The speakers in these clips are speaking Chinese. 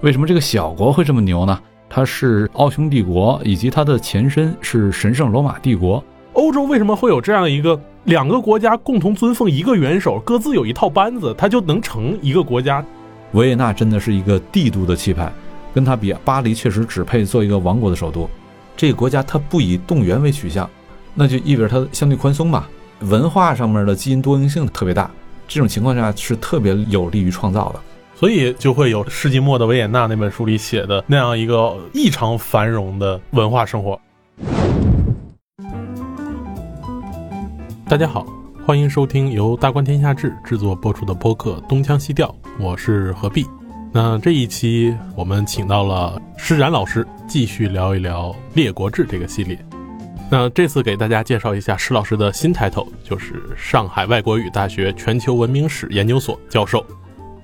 为什么这个小国会这么牛呢？它是奥匈帝国，以及它的前身是神圣罗马帝国。欧洲为什么会有这样一个两个国家共同尊奉一个元首，各自有一套班子，它就能成一个国家？维也纳真的是一个帝都的气派，跟它比，巴黎确实只配做一个王国的首都。这个国家它不以动员为取向，那就意味着它相对宽松吧。文化上面的基因多样性特别大，这种情况下是特别有利于创造的。所以就会有世纪末的维也纳那本书里写的那样一个异常繁荣的文化生活。大家好，欢迎收听由大观天下志制作播出的播客《东腔西调》，我是何必。那这一期我们请到了施展老师，继续聊一聊《列国志》这个系列。那这次给大家介绍一下施老师的新 title，，就是上海外国语大学全球文明史研究所教授。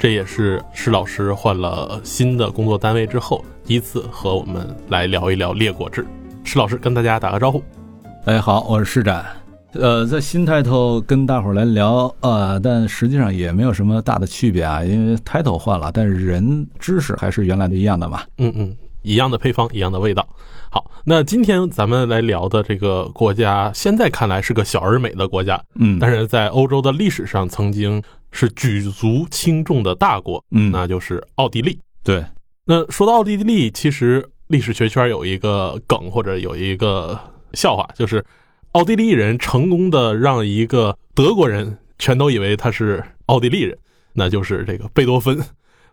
这也是施老师换了新的工作单位之后，第一次和我们来聊一聊《列国志》。施老师跟大家打个招呼。哎，好，我是施展。呃，在新 title 跟大伙儿来聊，呃，但实际上也没有什么大的区别啊，因为 title 换了，但是人知识还是原来的一样的嘛。嗯嗯，一样的配方，一样的味道。好，那今天咱们来聊的这个国家，现在看来是个小而美的国家，嗯，但是在欧洲的历史上曾经。是举足轻重的大国，嗯，那就是奥地利。对，那说到奥地利，其实历史学圈有一个梗或者有一个笑话，就是奥地利人成功的让一个德国人全都以为他是奥地利人，那就是这个贝多芬，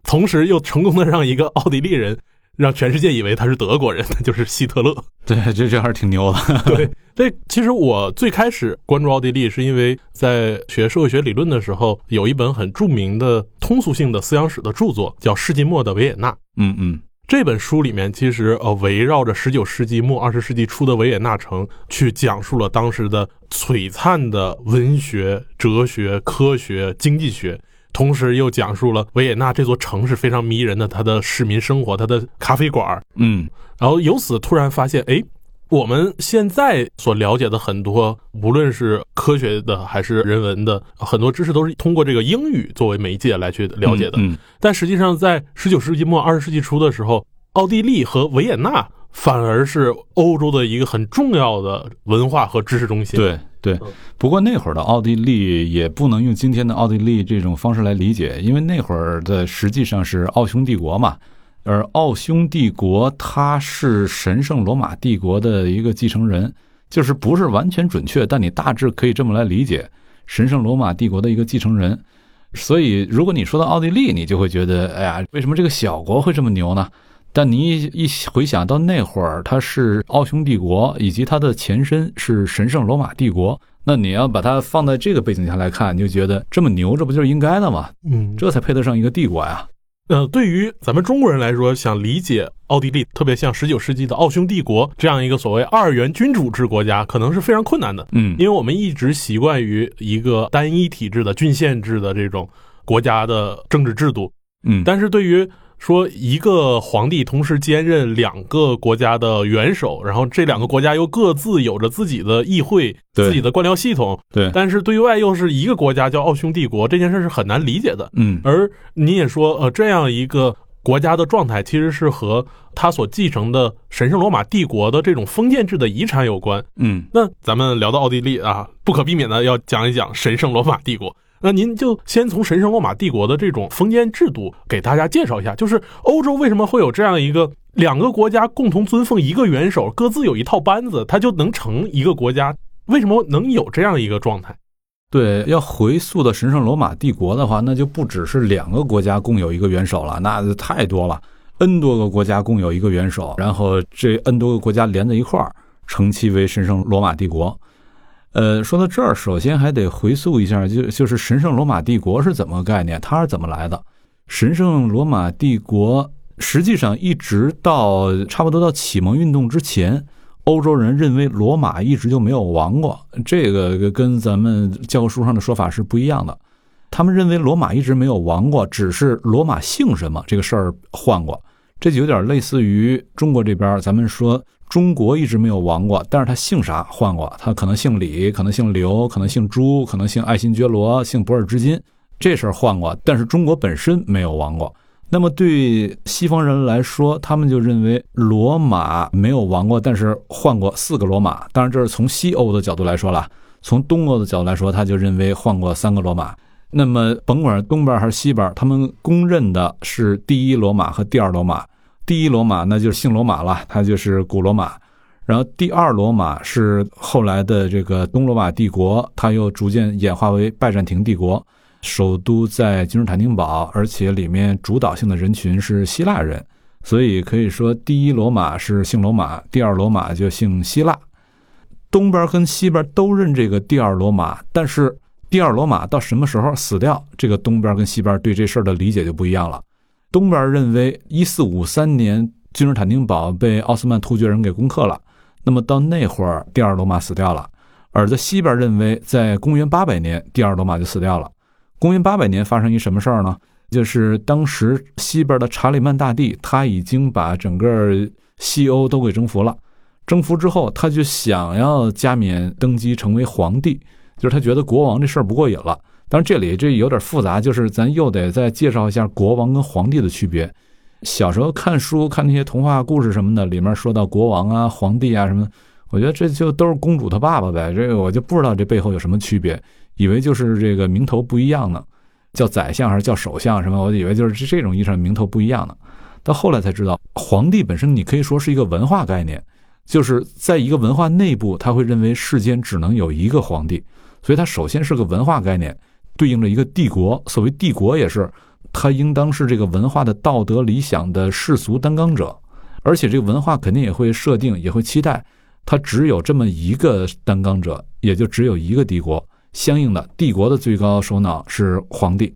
同时又成功的让一个奥地利人。让全世界以为他是德国人，就是希特勒。对，这这还是挺牛的。对，这其实我最开始关注奥地利，是因为在学社会学理论的时候，有一本很著名的通俗性的思想史的著作，叫《世纪末的维也纳》。嗯嗯，这本书里面其实呃围绕着十九世纪末二十世纪初的维也纳城，去讲述了当时的璀璨的文学、哲学、科学、经济学。同时又讲述了维也纳这座城市非常迷人的它的市民生活，它的咖啡馆嗯，然后由此突然发现，哎，我们现在所了解的很多，无论是科学的还是人文的很多知识，都是通过这个英语作为媒介来去了解的。嗯，但实际上在十九世纪末二十世纪初的时候，奥地利和维也纳反而是欧洲的一个很重要的文化和知识中心。对。对，不过那会儿的奥地利也不能用今天的奥地利这种方式来理解，因为那会儿的实际上是奥匈帝国嘛，而奥匈帝国它是神圣罗马帝国的一个继承人，就是不是完全准确，但你大致可以这么来理解，神圣罗马帝国的一个继承人。所以如果你说到奥地利，你就会觉得，哎呀，为什么这个小国会这么牛呢？但你一回想到那会儿，它是奥匈帝国，以及它的前身是神圣罗马帝国，那你要把它放在这个背景下来看，你就觉得这么牛，这不就是应该的吗？嗯，这才配得上一个帝国呀。呃，对于咱们中国人来说，想理解奥地利，特别像十九世纪的奥匈帝国这样一个所谓二元君主制国家，可能是非常困难的。嗯，因为我们一直习惯于一个单一体制的郡县制的这种国家的政治制度。嗯，但是对于说一个皇帝同时兼任两个国家的元首，然后这两个国家又各自有着自己的议会、自己的官僚系统。对，但是对外又是一个国家叫奥匈帝国，这件事是很难理解的。嗯，而你也说，呃，这样一个国家的状态其实是和他所继承的神圣罗马帝国的这种封建制的遗产有关。嗯，那咱们聊到奥地利啊，不可避免的要讲一讲神圣罗马帝国。那您就先从神圣罗马帝国的这种封建制度给大家介绍一下，就是欧洲为什么会有这样一个两个国家共同尊奉一个元首，各自有一套班子，它就能成一个国家？为什么能有这样一个状态？对，要回溯到神圣罗马帝国的话，那就不只是两个国家共有一个元首了，那就太多了，n 多个国家共有一个元首，然后这 n 多个国家连在一块儿，称其为神圣罗马帝国。呃，说到这儿，首先还得回溯一下，就就是神圣罗马帝国是怎么个概念，它是怎么来的？神圣罗马帝国实际上一直到差不多到启蒙运动之前，欧洲人认为罗马一直就没有亡过，这个跟咱们教科书上的说法是不一样的。他们认为罗马一直没有亡过，只是罗马姓什么这个事儿换过，这就有点类似于中国这边，咱们说。中国一直没有亡过，但是他姓啥换过，他可能姓李，可能姓刘，可能姓朱，可能姓爱新觉罗，姓博尔之金，这事儿换过，但是中国本身没有亡过。那么对西方人来说，他们就认为罗马没有亡过，但是换过四个罗马。当然，这是从西欧的角度来说了。从东欧的角度来说，他就认为换过三个罗马。那么，甭管东边还是西边，他们公认的是第一罗马和第二罗马。第一罗马那就是姓罗马了，它就是古罗马。然后第二罗马是后来的这个东罗马帝国，它又逐渐演化为拜占庭帝国。首都在君士坦丁堡，而且里面主导性的人群是希腊人，所以可以说第一罗马是姓罗马，第二罗马就姓希腊。东边跟西边都认这个第二罗马，但是第二罗马到什么时候死掉，这个东边跟西边对这事儿的理解就不一样了。东边认为一四五三年君士坦丁堡被奥斯曼突厥人给攻克了，那么到那会儿第二罗马死掉了；而在西边认为在公元八百年第二罗马就死掉了。公元八百年发生一什么事儿呢？就是当时西边的查理曼大帝，他已经把整个西欧都给征服了。征服之后，他就想要加冕登基成为皇帝，就是他觉得国王这事儿不过瘾了。当然这里这有点复杂，就是咱又得再介绍一下国王跟皇帝的区别。小时候看书看那些童话故事什么的，里面说到国王啊、皇帝啊什么，我觉得这就都是公主她爸爸呗。这个我就不知道这背后有什么区别。以为就是这个名头不一样呢，叫宰相还是叫首相什么？我以为就是这这种意义上名头不一样呢。到后来才知道，皇帝本身你可以说是一个文化概念，就是在一个文化内部，他会认为世间只能有一个皇帝，所以他首先是个文化概念，对应着一个帝国。所谓帝国也是，他应当是这个文化的道德理想的世俗担纲者，而且这个文化肯定也会设定，也会期待，他只有这么一个担纲者，也就只有一个帝国。相应的，帝国的最高首脑是皇帝，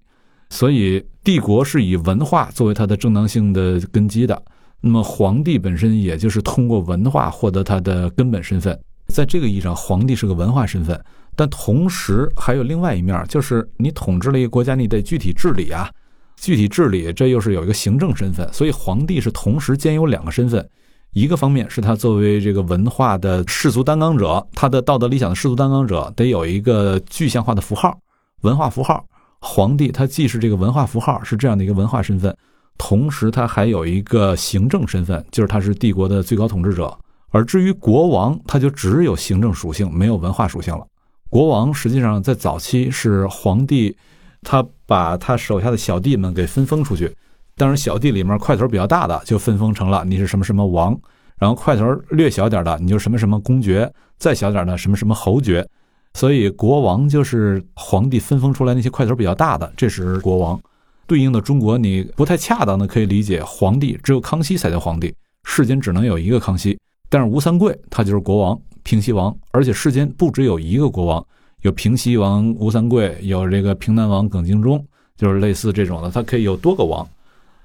所以帝国是以文化作为它的正当性的根基的。那么，皇帝本身也就是通过文化获得他的根本身份。在这个意义上，皇帝是个文化身份，但同时还有另外一面，就是你统治了一个国家，你得具体治理啊，具体治理，这又是有一个行政身份。所以，皇帝是同时兼有两个身份。一个方面是他作为这个文化的世俗担当者，他的道德理想的世俗担当者，得有一个具象化的符号，文化符号。皇帝他既是这个文化符号，是这样的一个文化身份，同时他还有一个行政身份，就是他是帝国的最高统治者。而至于国王，他就只有行政属性，没有文化属性了。国王实际上在早期是皇帝，他把他手下的小弟们给分封出去。当然，小弟里面块头比较大的就分封成了你是什么什么王，然后块头略小点的你就什么什么公爵，再小点的什么什么侯爵。所以国王就是皇帝分封出来那些块头比较大的，这是国王。对应的中国，你不太恰当的可以理解，皇帝只有康熙才叫皇帝，世间只能有一个康熙。但是吴三桂他就是国王，平西王，而且世间不只有一个国王，有平西王吴三桂，有这个平南王耿精忠，就是类似这种的，他可以有多个王。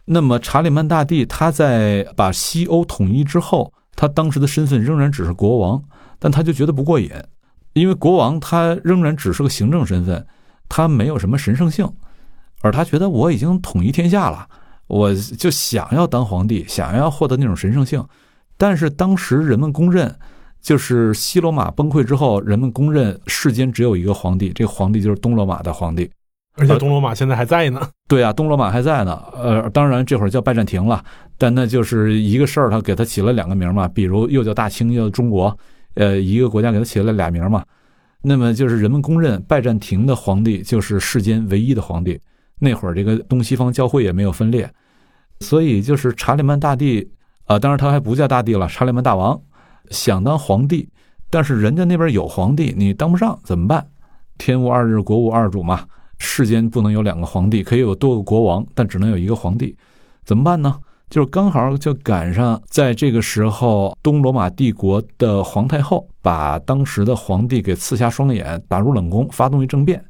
那么查理曼大帝他在把西欧统一之后，他当时的身份仍然只是国王，但他就觉得不过瘾，因为国王他仍然只是个行政身份，他没有什么神圣性，而他觉得我已经统一天下了，我就想要当皇帝，想要获得那种神圣性。但是当时人们公认，就是西罗马崩溃之后，人们公认世间只有一个皇帝，这个皇帝就是东罗马的皇帝。而且东罗马现在还在呢。对啊，东罗马还在呢。呃，当然这会儿叫拜占庭了，但那就是一个事儿，他给他起了两个名嘛，比如又叫大清，又叫中国，呃，一个国家给他起了俩名嘛。那么就是人们公认拜占庭的皇帝就是世间唯一的皇帝。那会儿这个东西方教会也没有分裂，所以就是查理曼大帝啊，当然他还不叫大帝了，查理曼大王想当皇帝，但是人家那边有皇帝，你当不上怎么办？天无二日，国无二主嘛。世间不能有两个皇帝，可以有多个国王，但只能有一个皇帝，怎么办呢？就是刚好就赶上在这个时候，东罗马帝国的皇太后把当时的皇帝给刺瞎双眼，打入冷宫，发动一政变，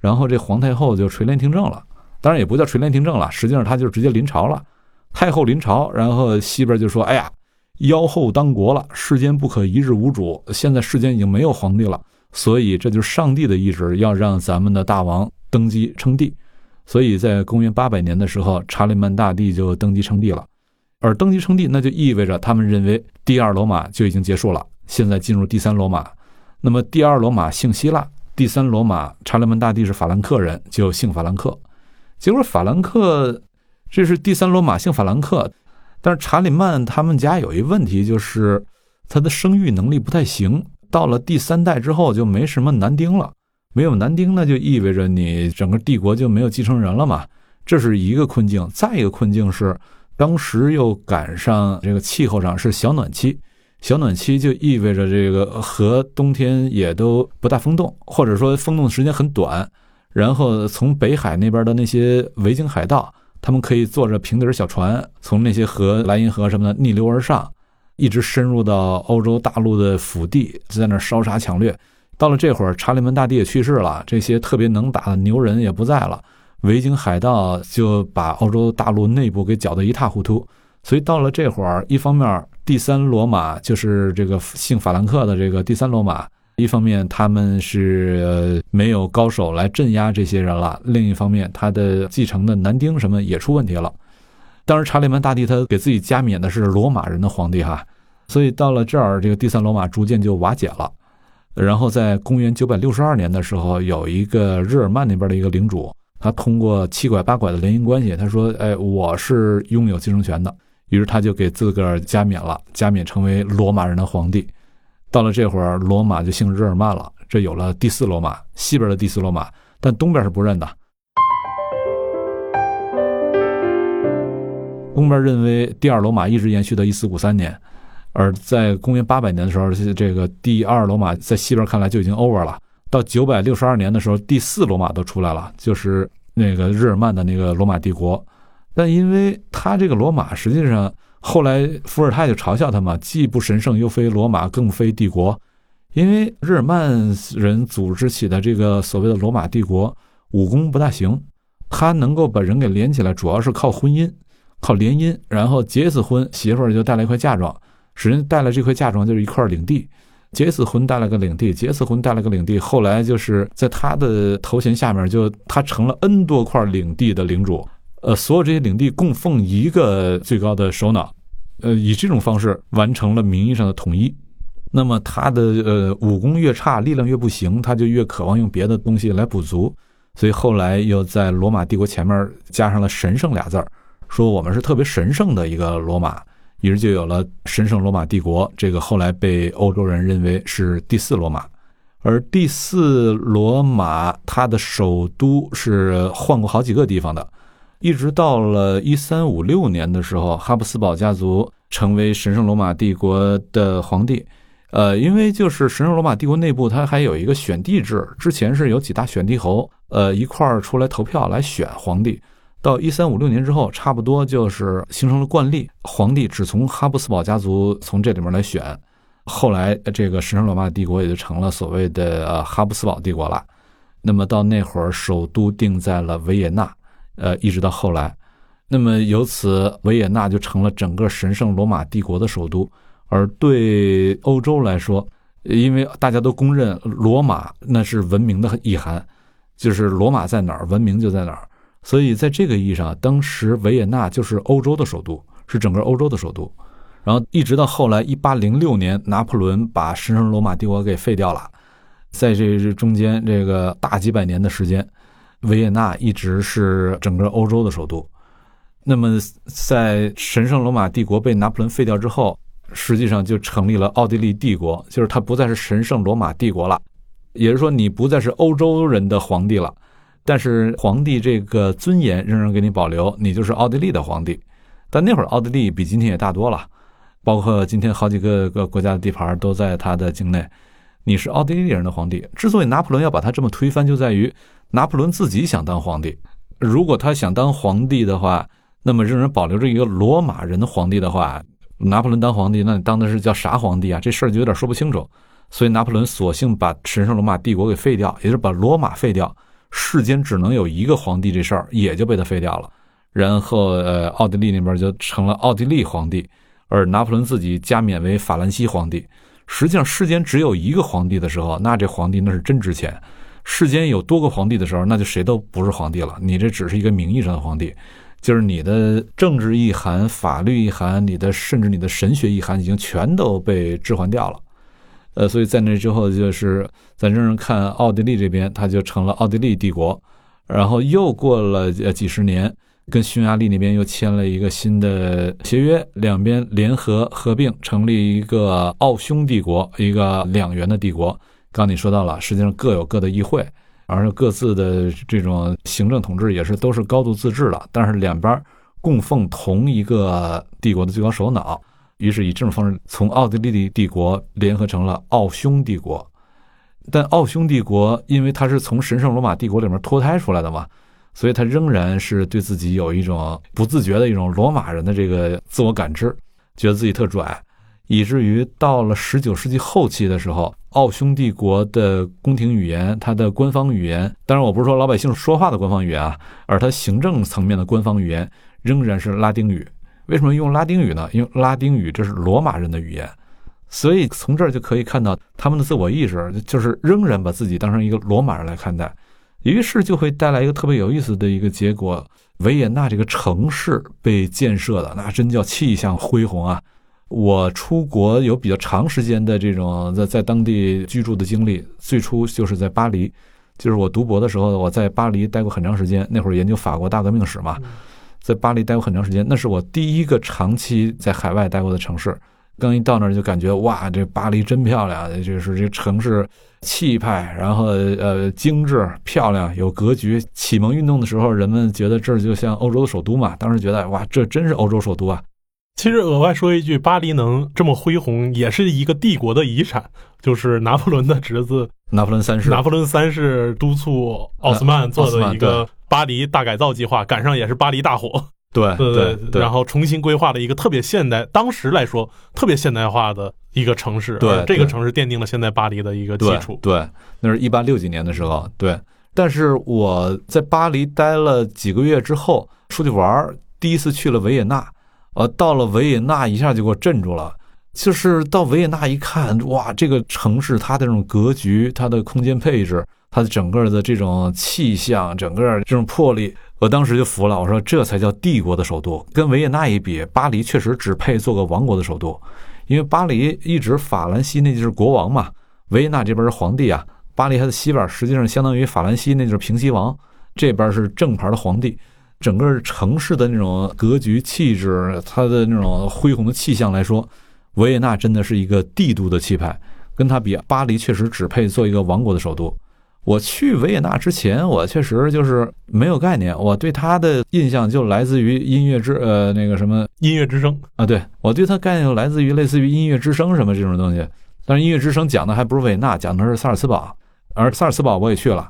然后这皇太后就垂帘听政了。当然也不叫垂帘听政了，实际上她就直接临朝了。太后临朝，然后西边就说：“哎呀，妖后当国了，世间不可一日无主。现在世间已经没有皇帝了，所以这就是上帝的意志，要让咱们的大王。”登基称帝，所以在公元八百年的时候，查理曼大帝就登基称帝了。而登基称帝，那就意味着他们认为第二罗马就已经结束了，现在进入第三罗马。那么第二罗马姓希腊，第三罗马查理曼大帝是法兰克人，就姓法兰克。结果法兰克这是第三罗马姓法兰克，但是查理曼他们家有一问题，就是他的生育能力不太行。到了第三代之后就没什么男丁了，没有男丁那就意味着你整个帝国就没有继承人了嘛，这是一个困境。再一个困境是，当时又赶上这个气候上是小暖期，小暖期就意味着这个河冬天也都不大封冻，或者说封冻的时间很短。然后从北海那边的那些维京海盗，他们可以坐着平底小船从那些河莱茵河什么的逆流而上。一直深入到欧洲大陆的腹地，在那烧杀抢掠。到了这会儿，查理曼大帝也去世了，这些特别能打的牛人也不在了，维京海盗就把欧洲大陆内部给搅得一塌糊涂。所以到了这会儿，一方面第三罗马就是这个姓法兰克的这个第三罗马，一方面他们是没有高手来镇压这些人了；另一方面，他的继承的男丁什么也出问题了。当时查理曼大帝他给自己加冕的是罗马人的皇帝哈，所以到了这儿，这个第三罗马逐渐就瓦解了。然后在公元九百六十二年的时候，有一个日耳曼那边的一个领主，他通过七拐八拐的联姻关系，他说：“哎，我是拥有继承权的。”于是他就给自个儿加冕了，加冕成为罗马人的皇帝。到了这会儿，罗马就姓日耳曼了，这有了第四罗马，西边的第四罗马，但东边是不认的。东边认为第二罗马一直延续到一四五三年，而在公元八百年的时候，这个第二罗马在西边看来就已经 over 了。到九百六十二年的时候，第四罗马都出来了，就是那个日耳曼的那个罗马帝国。但因为他这个罗马实际上后来伏尔泰就嘲笑他嘛，既不神圣又非罗马，更非帝国。因为日耳曼人组织起的这个所谓的罗马帝国，武功不大行，他能够把人给连起来，主要是靠婚姻。靠联姻，然后结一次婚，媳妇儿就带来一块嫁妆，使人带来这块嫁妆就是一块领地。结一次婚带了个领地，结一次婚带了个领地，后来就是在他的头衔下面，就他成了 N 多块领地的领主。呃，所有这些领地供奉一个最高的首脑，呃，以这种方式完成了名义上的统一。那么他的呃武功越差，力量越不行，他就越渴望用别的东西来补足。所以后来又在罗马帝国前面加上了“神圣”俩字儿。说我们是特别神圣的一个罗马，于是就有了神圣罗马帝国。这个后来被欧洲人认为是第四罗马，而第四罗马它的首都是换过好几个地方的，一直到了一三五六年的时候，哈布斯堡家族成为神圣罗马帝国的皇帝。呃，因为就是神圣罗马帝国内部它还有一个选帝制，之前是有几大选帝侯，呃，一块儿出来投票来选皇帝。到一三五六年之后，差不多就是形成了惯例，皇帝只从哈布斯堡家族从这里面来选。后来，这个神圣罗马帝国也就成了所谓的呃哈布斯堡帝国了。那么到那会儿，首都定在了维也纳，呃，一直到后来，那么由此维也纳就成了整个神圣罗马帝国的首都。而对欧洲来说，因为大家都公认罗马那是文明的意涵，就是罗马在哪儿，文明就在哪儿。所以，在这个意义上，当时维也纳就是欧洲的首都，是整个欧洲的首都。然后一直到后来，一八零六年，拿破仑把神圣罗马帝国给废掉了。在这中间，这个大几百年的时间，维也纳一直是整个欧洲的首都。那么，在神圣罗马帝国被拿破仑废掉之后，实际上就成立了奥地利帝国，就是它不再是神圣罗马帝国了，也就是说，你不再是欧洲人的皇帝了。但是皇帝这个尊严仍然给你保留，你就是奥地利的皇帝。但那会儿奥地利比今天也大多了，包括今天好几个个国家的地盘都在他的境内。你是奥地利人的皇帝。之所以拿破仑要把他这么推翻，就在于拿破仑自己想当皇帝。如果他想当皇帝的话，那么仍然保留着一个罗马人的皇帝的话，拿破仑当皇帝，那你当的是叫啥皇帝啊？这事儿就有点说不清楚。所以拿破仑索性把神圣罗马帝国给废掉，也就是把罗马废掉。世间只能有一个皇帝，这事儿也就被他废掉了。然后，呃，奥地利那边就成了奥地利皇帝，而拿破仑自己加冕为法兰西皇帝。实际上，世间只有一个皇帝的时候，那这皇帝那是真值钱；世间有多个皇帝的时候，那就谁都不是皇帝了。你这只是一个名义上的皇帝，就是你的政治意涵、法律意涵、你的甚至你的神学意涵，已经全都被置换掉了。呃，所以在那之后，就是在这儿看奥地利这边，它就成了奥地利帝国。然后又过了呃几十年，跟匈牙利那边又签了一个新的协约，两边联合合并成立一个奥匈帝国，一个两元的帝国。刚你说到了，实际上各有各的议会，而各自的这种行政统治也是都是高度自治的，但是两边供奉同一个帝国的最高首脑，于是以这种方式从奥地利帝国联合成了奥匈帝国。但奥匈帝国因为它是从神圣罗马帝国里面脱胎出来的嘛。所以，它仍然是对自己有一种不自觉的一种罗马人的这个自我感知，觉得自己特拽，以至于到了十九世纪后期的时候，奥匈帝国的宫廷语言，它的官方语言，当然我不是说老百姓说话的官方语言啊，而它行政层面的官方语言仍然是拉丁语。为什么用拉丁语呢？因为拉丁语这是罗马人的语言，所以从这儿就可以看到他们的自我意识，就是仍然把自己当成一个罗马人来看待。于是就会带来一个特别有意思的一个结果：维也纳这个城市被建设的那真叫气象恢宏啊！我出国有比较长时间的这种在在当地居住的经历，最初就是在巴黎，就是我读博的时候，我在巴黎待过很长时间。那会儿研究法国大革命史嘛，在巴黎待过很长时间，那是我第一个长期在海外待过的城市。刚一到那儿就感觉哇，这巴黎真漂亮，就是这城市。气派，然后呃精致漂亮，有格局。启蒙运动的时候，人们觉得这儿就像欧洲的首都嘛。当时觉得哇，这真是欧洲首都啊！其实额外说一句，巴黎能这么恢宏，也是一个帝国的遗产，就是拿破仑的侄子拿破仑三世。拿破仑三世督促奥斯曼做的一个巴黎大改造计划，赶上也是巴黎大火。对对对，然后重新规划了一个特别现代，当时来说特别现代化的一个城市。对，这个城市奠定了现在巴黎的一个基础。对，那是一八六几年的时候。对，但是我在巴黎待了几个月之后，出去玩，第一次去了维也纳。呃，到了维也纳，一下就给我镇住了。就是到维也纳一看，哇，这个城市它的这种格局，它的空间配置，它的整个的这种气象，整个这种魄力。我当时就服了，我说这才叫帝国的首都。跟维也纳一比，巴黎确实只配做个王国的首都，因为巴黎一直法兰西那就是国王嘛，维也纳这边是皇帝啊。巴黎它的西边实际上相当于法兰西那就是平西王，这边是正牌的皇帝。整个城市的那种格局、气质，它的那种恢宏的气象来说，维也纳真的是一个帝都的气派，跟它比，巴黎确实只配做一个王国的首都。我去维也纳之前，我确实就是没有概念。我对他的印象就来自于音乐之呃那个什么音乐之声啊，对我对它概念就来自于类似于音乐之声什么这种东西。但是音乐之声讲的还不是维也纳，讲的是萨尔茨堡。而萨尔茨堡我也去了，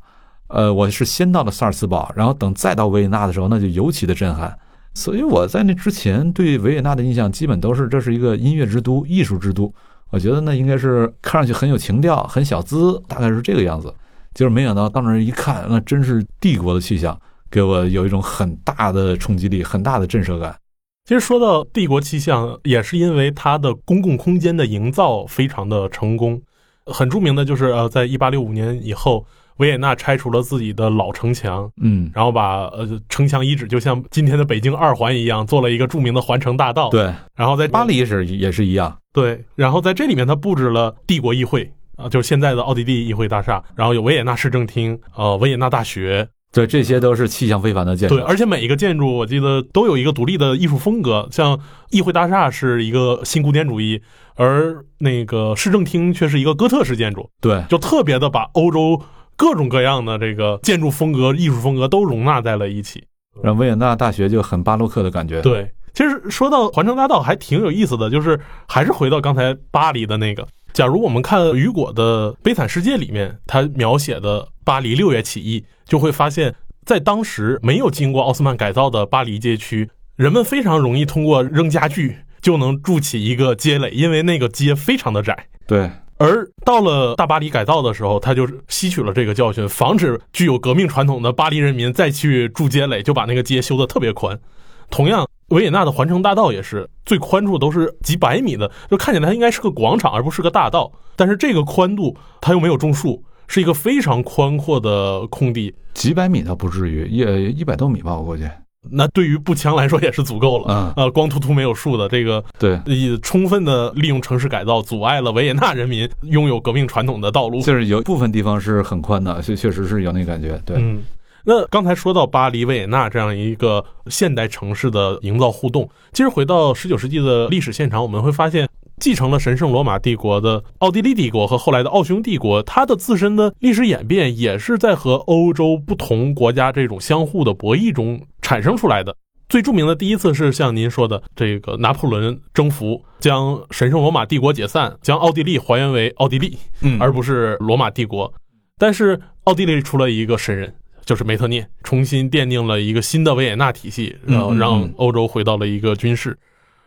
呃，我是先到了萨尔茨堡，然后等再到维也纳的时候，那就尤其的震撼。所以我在那之前对维也纳的印象基本都是这是一个音乐之都、艺术之都。我觉得那应该是看上去很有情调、很小资，大概是这个样子。就是没想到到那儿一看，那真是帝国的气象，给我有一种很大的冲击力，很大的震慑感。其实说到帝国气象，也是因为它的公共空间的营造非常的成功。很著名的就是呃，在一八六五年以后，维也纳拆除了自己的老城墙，嗯，然后把呃城墙遗址就像今天的北京二环一样，做了一个著名的环城大道。对，然后在巴黎是也是一样。对，然后在这里面，他布置了帝国议会。啊，就是现在的奥地利议会大厦，然后有维也纳市政厅，呃，维也纳大学，对，这些都是气象非凡的建筑。对，而且每一个建筑，我记得都有一个独立的艺术风格。像议会大厦是一个新古典主义，而那个市政厅却是一个哥特式建筑。对，就特别的把欧洲各种各样的这个建筑风格、艺术风格都容纳在了一起。然后维也纳大学就很巴洛克的感觉。对，其实说到环城大道还挺有意思的，就是还是回到刚才巴黎的那个。假如我们看雨果的《悲惨世界》里面，他描写的巴黎六月起义，就会发现，在当时没有经过奥斯曼改造的巴黎街区，人们非常容易通过扔家具就能筑起一个街垒，因为那个街非常的窄。对。而到了大巴黎改造的时候，他就吸取了这个教训，防止具有革命传统的巴黎人民再去筑街垒，就把那个街修得特别宽。同样。维也纳的环城大道也是最宽处都是几百米的，就看起来它应该是个广场，而不是个大道。但是这个宽度它又没有种树，是一个非常宽阔的空地。几百米倒不至于，也一百多米吧，我估计。那对于步枪来说也是足够了。嗯，呃，光秃秃没有树的这个，对，充分的利用城市改造，阻碍了维也纳人民拥有革命传统的道路。就是有部分地方是很宽的，所以确实是有那感觉。对。嗯。那刚才说到巴黎、维也纳这样一个现代城市的营造互动，其实回到十九世纪的历史现场，我们会发现，继承了神圣罗马帝国的奥地利帝国和后来的奥匈帝国，它的自身的历史演变也是在和欧洲不同国家这种相互的博弈中产生出来的。最著名的第一次是像您说的这个拿破仑征服，将神圣罗马帝国解散，将奥地利还原为奥地利，嗯而不是罗马帝国。但是奥地利出了一个神人，就是梅特涅，重新奠定了一个新的维也纳体系，然后让欧洲回到了一个军事。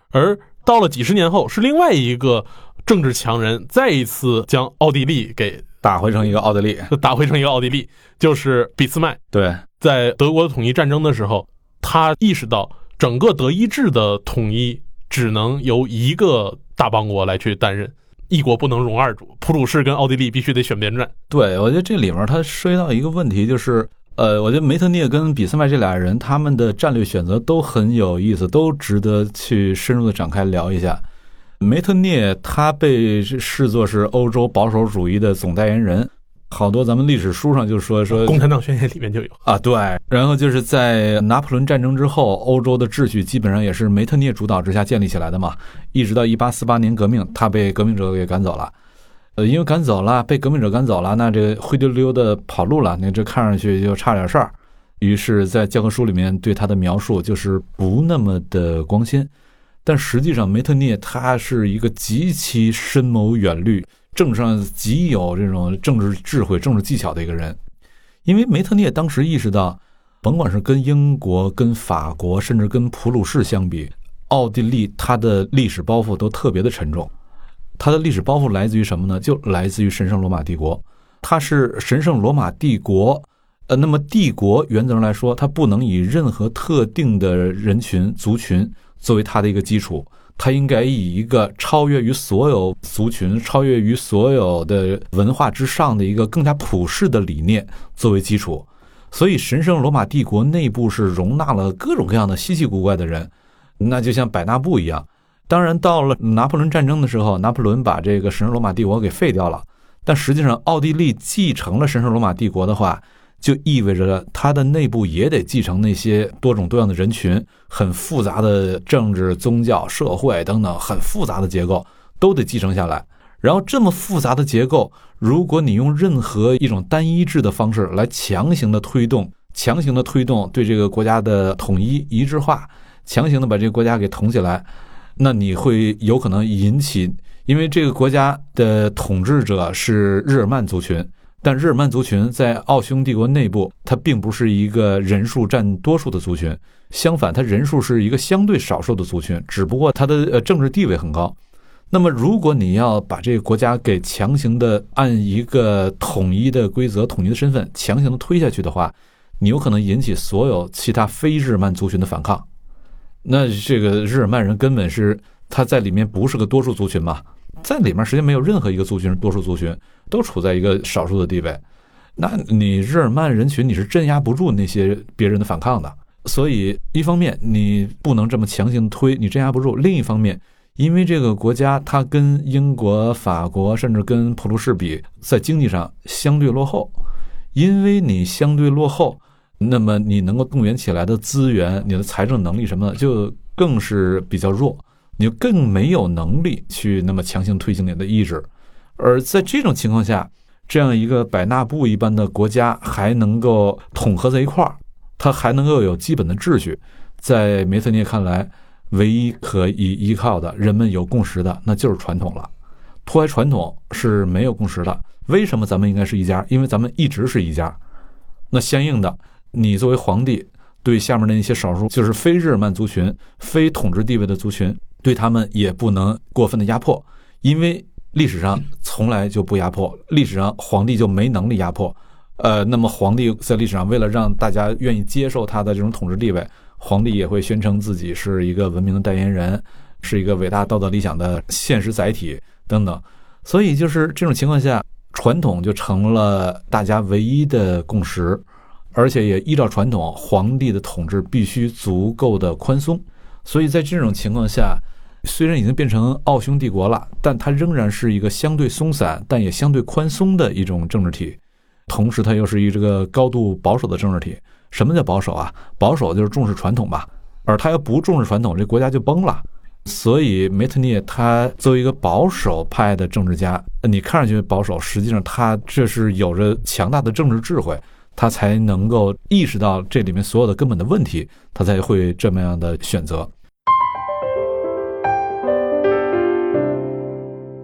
而到了几十年后，是另外一个政治强人再一次将奥地利给打回成一个奥地利。打回成一个奥地利，就是俾斯麦。对，在德国统一战争的时候，他意识到整个德意志的统一只能由一个大邦国来去担任，一国不能容二主，普鲁士跟奥地利必须得选边站。对，我觉得这里面它涉及到一个问题，就是，呃，我觉得梅特涅跟俾斯麦这俩人，他们的战略选择都很有意思，都值得去深入的展开聊一下。梅特涅他被视作是欧洲保守主义的总代言人，好多咱们历史书上就说说共产党宣言里面就有。啊，对，然后就是在拿破仑战争之后，欧洲的秩序基本上也是梅特涅主导之下建立起来的嘛，一直到一八四八年革命，他被革命者给赶走了。呃，因为赶走了，被革命者赶走了，那这灰溜溜的跑路了，那这看上去就差点事儿。于是，在教科书里面对他的描述就是不那么的光鲜，但实际上梅特涅他是一个极其深谋远虑、政治上极有这种政治智慧、政治技巧的一个人。因为梅特涅当时意识到，甭管是跟英国、跟法国，甚至跟普鲁士相比，奥地利它的历史包袱都特别的沉重。它的历史包袱来自于什么呢？就来自于神圣罗马帝国，它是神圣罗马帝国。呃，那么帝国原则上来说，它不能以任何特定的人群、族群作为它的一个基础，它应该以一个超越于所有族群、超越于所有的文化之上的一个更加普世的理念作为基础。所以，神圣罗马帝国内部是容纳了各种各样的稀奇古怪的人，那就像百纳布一样。当然，到了拿破仑战争的时候，拿破仑把这个神圣罗马帝国给废掉了。但实际上，奥地利继承了神圣罗马帝国的话，就意味着它的内部也得继承那些多种多样的人群、很复杂的政治、宗教、社会等等很复杂的结构都得继承下来。然后，这么复杂的结构，如果你用任何一种单一制的方式来强行的推动、强行的推动对这个国家的统一一致化，强行的把这个国家给统起来。那你会有可能引起，因为这个国家的统治者是日耳曼族群，但日耳曼族群在奥匈帝国内部，它并不是一个人数占多数的族群，相反，它人数是一个相对少数的族群，只不过它的呃政治地位很高。那么，如果你要把这个国家给强行的按一个统一的规则、统一的身份强行的推下去的话，你有可能引起所有其他非日耳曼族群的反抗。那这个日耳曼人根本是他在里面不是个多数族群嘛，在里面实际上没有任何一个族群多数族群，都处在一个少数的地位。那你日耳曼人群你是镇压不住那些别人的反抗的，所以一方面你不能这么强行推，你镇压不住；另一方面，因为这个国家它跟英国、法国甚至跟普鲁士比，在经济上相对落后，因为你相对落后。那么你能够动员起来的资源，你的财政能力什么的，就更是比较弱，你就更没有能力去那么强行推行你的意志。而在这种情况下，这样一个百纳布一般的国家还能够统合在一块儿，它还能够有基本的秩序。在梅特涅看来，唯一可以依靠的、人们有共识的，那就是传统了。破坏传统是没有共识的。为什么咱们应该是一家？因为咱们一直是一家。那相应的。你作为皇帝，对下面的那些少数，就是非日耳曼族群、非统治地位的族群，对他们也不能过分的压迫，因为历史上从来就不压迫，历史上皇帝就没能力压迫。呃，那么皇帝在历史上为了让大家愿意接受他的这种统治地位，皇帝也会宣称自己是一个文明的代言人，是一个伟大道德理想的现实载体等等。所以就是这种情况下，传统就成了大家唯一的共识。而且也依照传统，皇帝的统治必须足够的宽松，所以在这种情况下，虽然已经变成奥匈帝国了，但它仍然是一个相对松散但也相对宽松的一种政治体。同时它又是一这个高度保守的政治体。什么叫保守啊？保守就是重视传统吧。而他要不重视传统，这国家就崩了。所以梅特涅他作为一个保守派的政治家，你看上去保守，实际上他这是有着强大的政治智慧，他才能够意识到这里面所有的根本的问题，他才会这么样的选择。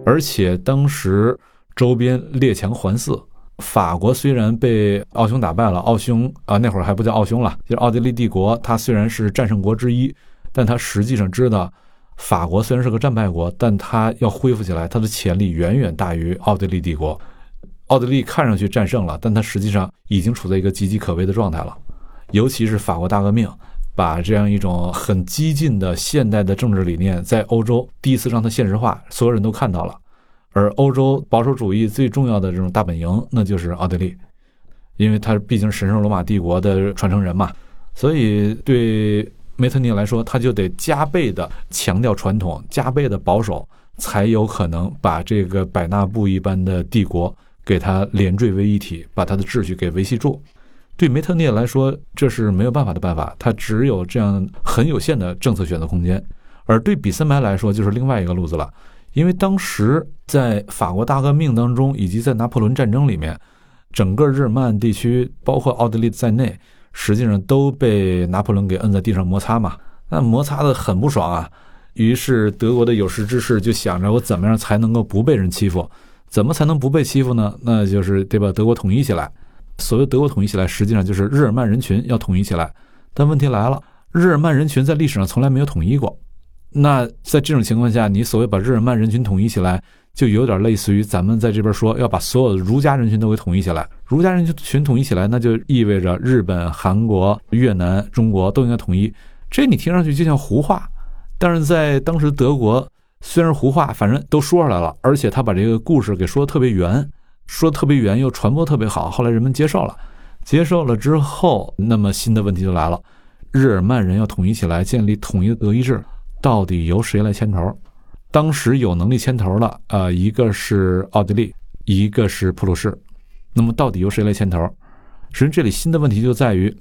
而且当时周边列强环伺，法国虽然被奥匈打败了，奥匈啊那会儿还不叫奥匈了，就是奥地利帝国，它虽然是战胜国之一，但它实际上知道。法国虽然是个战败国，但它要恢复起来，它的潜力远远大于奥地利帝国。奥地利看上去战胜了，但它实际上已经处在一个岌岌可危的状态了。尤其是法国大革命，把这样一种很激进的现代的政治理念在欧洲第一次让它现实化，所有人都看到了。而欧洲保守主义最重要的这种大本营，那就是奥地利，因为它毕竟神圣罗马帝国的传承人嘛，所以对。梅特涅来说，他就得加倍的强调传统，加倍的保守，才有可能把这个百纳布一般的帝国给它连缀为一体，把它的秩序给维系住。对梅特涅来说，这是没有办法的办法，他只有这样很有限的政策选择空间。而对俾斯麦来说，就是另外一个路子了，因为当时在法国大革命当中，以及在拿破仑战争里面，整个日耳曼地区，包括奥地利在内。实际上都被拿破仑给摁在地上摩擦嘛，那摩擦的很不爽啊。于是德国的有识之士就想着，我怎么样才能够不被人欺负？怎么才能不被欺负呢？那就是得把德国统一起来。所谓德国统一起来，实际上就是日耳曼人群要统一起来。但问题来了，日耳曼人群在历史上从来没有统一过。那在这种情况下，你所谓把日耳曼人群统一起来？就有点类似于咱们在这边说要把所有的儒家人群都给统一起来，儒家人群统一起来，那就意味着日本、韩国、越南、中国都应该统一。这你听上去就像胡话，但是在当时德国，虽然胡话，反正都说出来了，而且他把这个故事给说的特别圆，说的特别圆又传播特别好，后来人们接受了，接受了之后，那么新的问题就来了：日耳曼人要统一起来，建立统一的德意志，到底由谁来牵头？当时有能力牵头的，呃，一个是奥地利，一个是普鲁士。那么到底由谁来牵头？实际上这里新的问题就在于，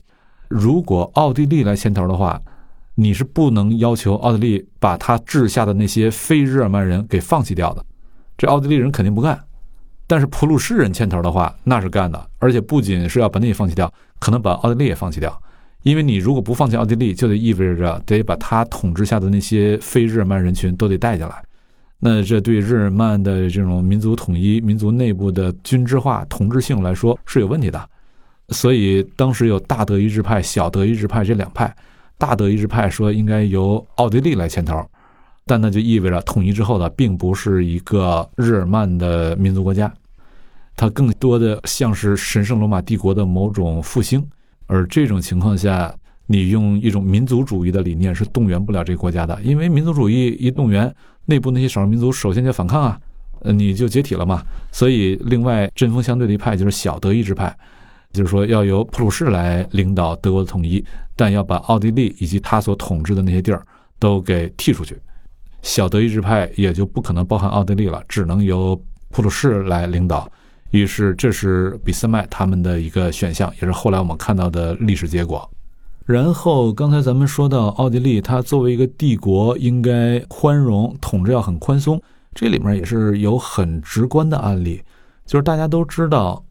如果奥地利来牵头的话，你是不能要求奥地利把他治下的那些非日耳曼人给放弃掉的。这奥地利人肯定不干。但是普鲁士人牵头的话，那是干的，而且不仅是要把那放弃掉，可能把奥地利也放弃掉。因为你如果不放弃奥地利，就得意味着得把他统治下的那些非日耳曼人群都得带进来，那这对日耳曼的这种民族统一、民族内部的均质化、同质性来说是有问题的。所以当时有大德意志派、小德意志派这两派。大德意志派说应该由奥地利来牵头，但那就意味着统一之后的并不是一个日耳曼的民族国家，它更多的像是神圣罗马帝国的某种复兴。而这种情况下，你用一种民族主义的理念是动员不了这个国家的，因为民族主义一动员，内部那些少数民族首先就反抗啊，呃，你就解体了嘛。所以，另外针锋相对的一派就是小德意志派，就是说要由普鲁士来领导德国的统一，但要把奥地利以及他所统治的那些地儿都给剔出去。小德意志派也就不可能包含奥地利了，只能由普鲁士来领导。于是，这是俾斯麦他们的一个选项，也是后来我们看到的历史结果。然后，刚才咱们说到奥地利，它作为一个帝国，应该宽容统治，要很宽松。这里面也是有很直观的案例，就是大家都知道，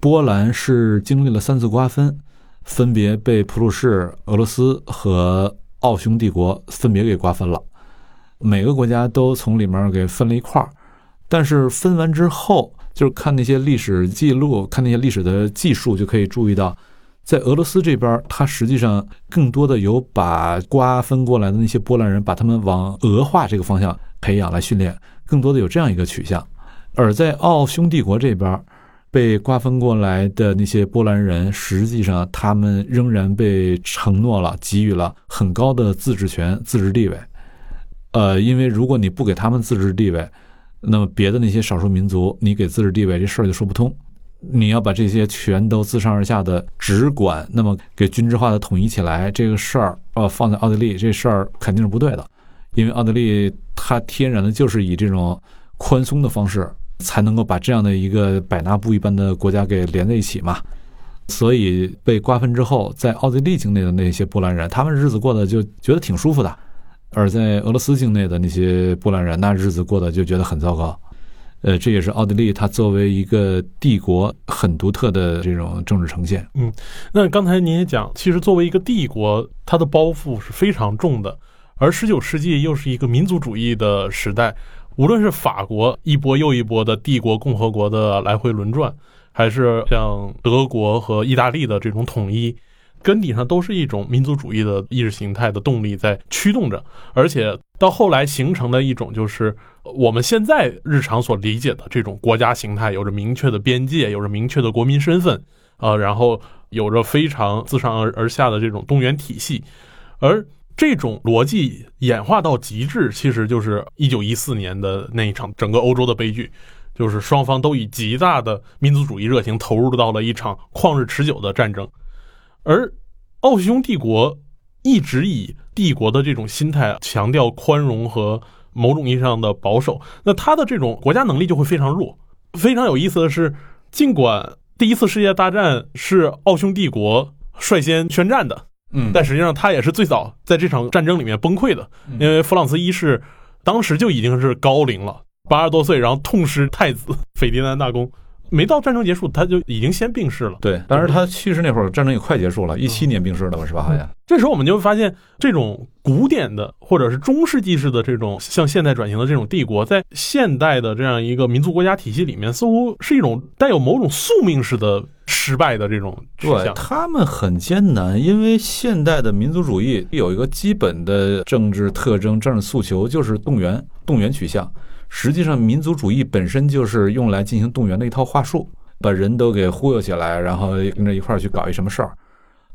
波兰是经历了三次瓜分，分别被普鲁士、俄罗斯和奥匈帝国分别给瓜分了，每个国家都从里面给分了一块儿，但是分完之后。就是看那些历史记录，看那些历史的技术，就可以注意到，在俄罗斯这边，它实际上更多的有把瓜分过来的那些波兰人，把他们往俄化这个方向培养来训练，更多的有这样一个取向；而在奥匈帝国这边，被瓜分过来的那些波兰人，实际上他们仍然被承诺了，给予了很高的自治权、自治地位。呃，因为如果你不给他们自治地位，那么别的那些少数民族，你给自治地位这事儿就说不通。你要把这些全都自上而下的直管，那么给均质化的统一起来这个事儿，呃，放在奥地利这事儿肯定是不对的，因为奥地利它天然的就是以这种宽松的方式才能够把这样的一个百纳布一般的国家给连在一起嘛。所以被瓜分之后，在奥地利境内的那些波兰人，他们日子过得就觉得挺舒服的；而在俄罗斯境内的那些波兰人，那日子过得就觉得很糟糕。呃，这也是奥地利它作为一个帝国很独特的这种政治呈现。嗯，那刚才您也讲，其实作为一个帝国，它的包袱是非常重的。而十九世纪又是一个民族主义的时代，无论是法国一波又一波的帝国共和国的来回轮转。还是像德国和意大利的这种统一，根底上都是一种民族主义的意识形态的动力在驱动着，而且到后来形成的一种就是我们现在日常所理解的这种国家形态，有着明确的边界，有着明确的国民身份，呃，然后有着非常自上而而下的这种动员体系，而这种逻辑演化到极致，其实就是一九一四年的那一场整个欧洲的悲剧。就是双方都以极大的民族主义热情投入到了一场旷日持久的战争，而奥匈帝国一直以帝国的这种心态强调宽容和某种意义上的保守，那他的这种国家能力就会非常弱。非常有意思的是，尽管第一次世界大战是奥匈帝国率先宣战的，嗯，但实际上他也是最早在这场战争里面崩溃的，因为弗朗茨一世当时就已经是高龄了。八十多岁，然后痛失太子斐迪南大公，没到战争结束，他就已经先病逝了。对，当时他去世那会儿，战争也快结束了，一七年病逝的吧，是吧？好像。这时候我们就会发现，这种古典的或者是中世纪式的这种向现代转型的这种帝国，在现代的这样一个民族国家体系里面，似乎是一种带有某种宿命式的失败的这种对他们很艰难，因为现代的民族主义有一个基本的政治特征、政治诉求，就是动员、动员取向。实际上，民族主义本身就是用来进行动员的一套话术，把人都给忽悠起来，然后跟着一块儿去搞一什么事儿。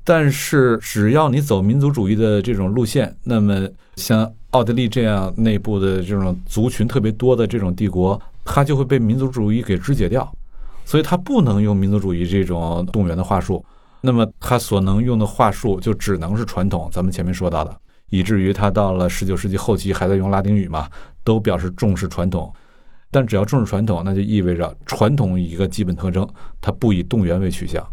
但是，只要你走民族主义的这种路线，那么像奥地利这样内部的这种族群特别多的这种帝国，它就会被民族主义给肢解掉。所以，他不能用民族主义这种动员的话术。那么，他所能用的话术就只能是传统。咱们前面说到的。以至于他到了十九世纪后期还在用拉丁语嘛，都表示重视传统。但只要重视传统，那就意味着传统一个基本特征，它不以动员为取向。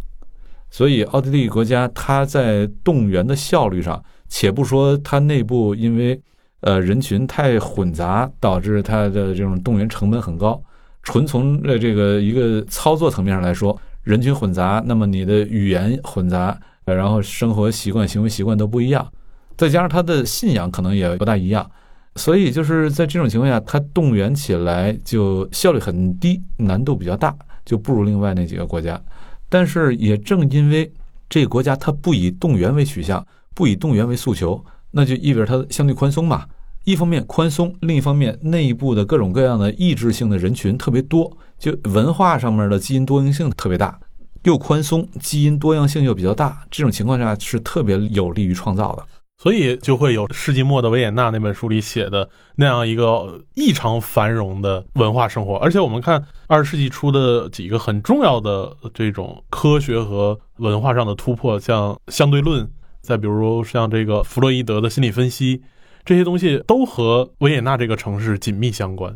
所以，奥地利国家它在动员的效率上，且不说它内部因为呃人群太混杂，导致它的这种动员成本很高。纯从呃这个一个操作层面上来说，人群混杂，那么你的语言混杂，然后生活习惯、行为习惯都不一样。再加上他的信仰可能也不大一样，所以就是在这种情况下，他动员起来就效率很低，难度比较大，就不如另外那几个国家。但是也正因为这个国家它不以动员为取向，不以动员为诉求，那就意味着它相对宽松嘛。一方面宽松，另一方面内部的各种各样的意志性的人群特别多，就文化上面的基因多样性特别大，又宽松，基因多样性又比较大，这种情况下是特别有利于创造的。所以就会有世纪末的维也纳那本书里写的那样一个异常繁荣的文化生活，而且我们看二十世纪初的几个很重要的这种科学和文化上的突破，像相对论，再比如像这个弗洛伊德的心理分析，这些东西都和维也纳这个城市紧密相关。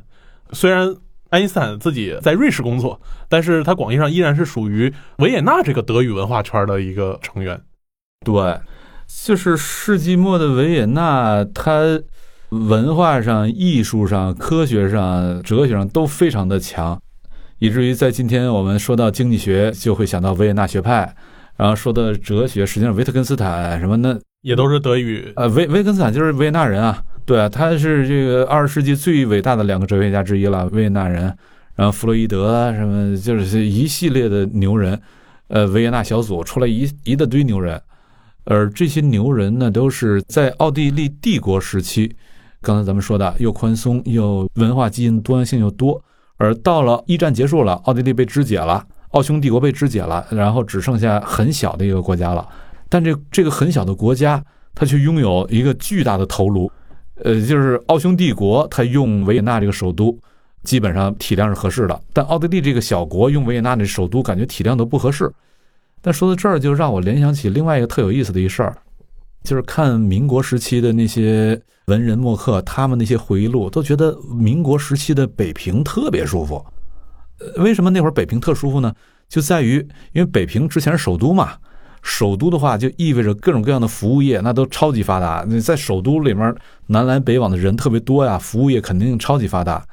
虽然爱因斯坦自己在瑞士工作，但是他广义上依然是属于维也纳这个德语文化圈的一个成员。对。就是世纪末的维也纳，它文化上、艺术上、科学上、哲学上都非常的强，以至于在今天我们说到经济学，就会想到维也纳学派，然后说到哲学，实际上维特根斯坦什么的也都是德语。呃，维维根斯坦就是维也纳人啊，对，他是这个二十世纪最伟大的两个哲学家之一了，维也纳人。然后弗洛伊德，什么就是一系列的牛人，呃，维也纳小组出来一一大堆牛人。而这些牛人呢，都是在奥地利帝国时期，刚才咱们说的又宽松又文化基因多样性又多。而到了一战结束了，奥地利被肢解了，奥匈帝国被肢解了，然后只剩下很小的一个国家了。但这这个很小的国家，它却拥有一个巨大的头颅，呃，就是奥匈帝国，它用维也纳这个首都，基本上体量是合适的。但奥地利这个小国用维也纳的首都，感觉体量都不合适。但说到这儿，就让我联想起另外一个特有意思的一事儿，就是看民国时期的那些文人墨客，他们那些回忆录，都觉得民国时期的北平特别舒服。为什么那会儿北平特舒服呢？就在于因为北平之前是首都嘛，首都的话就意味着各种各样的服务业那都超级发达。你在首都里面南来北往的人特别多呀，服务业肯定超级发达，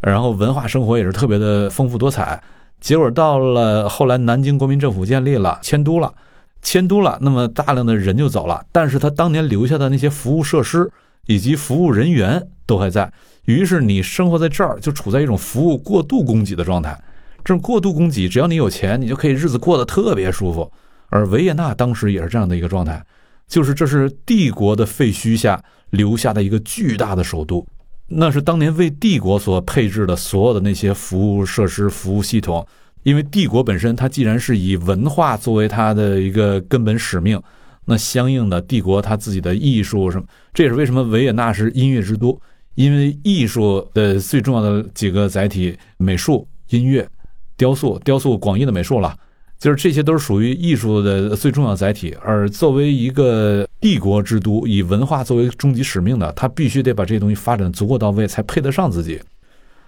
然后文化生活也是特别的丰富多彩。结果到了后来，南京国民政府建立了，迁都了，迁都了，那么大量的人就走了，但是他当年留下的那些服务设施以及服务人员都还在。于是你生活在这儿，就处在一种服务过度供给的状态。这种过度供给，只要你有钱，你就可以日子过得特别舒服。而维也纳当时也是这样的一个状态，就是这是帝国的废墟下留下的一个巨大的首都，那是当年为帝国所配置的所有的那些服务设施、服务系统。因为帝国本身，它既然是以文化作为它的一个根本使命，那相应的帝国它自己的艺术什么，这也是为什么维也纳是音乐之都。因为艺术的最重要的几个载体，美术、音乐、雕塑，雕塑广义的美术了，就是这些都是属于艺术的最重要载体。而作为一个帝国之都，以文化作为终极使命的，他必须得把这些东西发展足够到位，才配得上自己。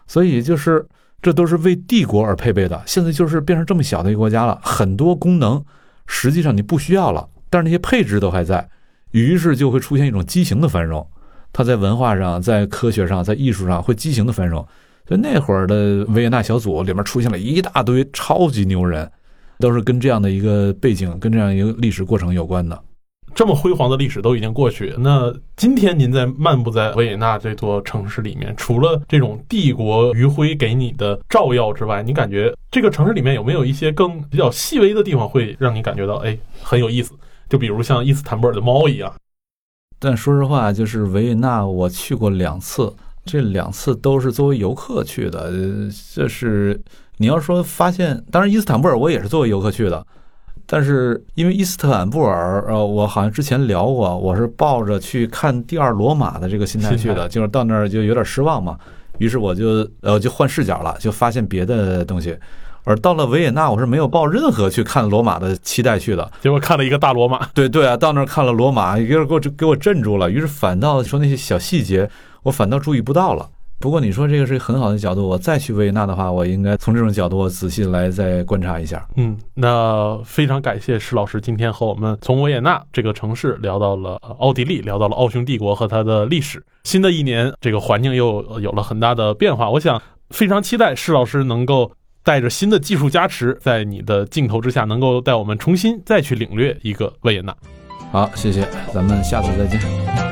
所以就是这都是为帝国而配备的。现在就是变成这么小的一个国家了，很多功能实际上你不需要了，但是那些配置都还在，于是就会出现一种畸形的繁荣。它在文化上、在科学上、在艺术上会畸形的繁荣，所以那会儿的维也纳小组里面出现了一大堆超级牛人，都是跟这样的一个背景、跟这样一个历史过程有关的。这么辉煌的历史都已经过去，那今天您在漫步在维也纳这座城市里面，除了这种帝国余晖给你的照耀之外，你感觉这个城市里面有没有一些更比较细微的地方会让你感觉到哎很有意思？就比如像伊斯坦布尔的猫一样。但说实话，就是维也纳，我去过两次，这两次都是作为游客去的。这是你要说发现，当然伊斯坦布尔我也是作为游客去的，但是因为伊斯坦布尔，呃，我好像之前聊过，我是抱着去看第二罗马的这个心态去的，就是到那儿就有点失望嘛，于是我就呃就换视角了，就发现别的东西。而到了维也纳，我是没有抱任何去看罗马的期待去的，结果看了一个大罗马。对对啊，到那儿看了罗马，有点给我给我镇住了。于是反倒说那些小细节，我反倒注意不到了。不过你说这个是很好的角度，我再去维也纳的话，我应该从这种角度仔细来再观察一下。嗯，那非常感谢施老师今天和我们从维也纳这个城市聊到了奥地利，聊到了奥匈帝国和它的历史。新的一年，这个环境又有了很大的变化，我想非常期待施老师能够。带着新的技术加持，在你的镜头之下，能够带我们重新再去领略一个维也纳。好，谢谢，咱们下次再见。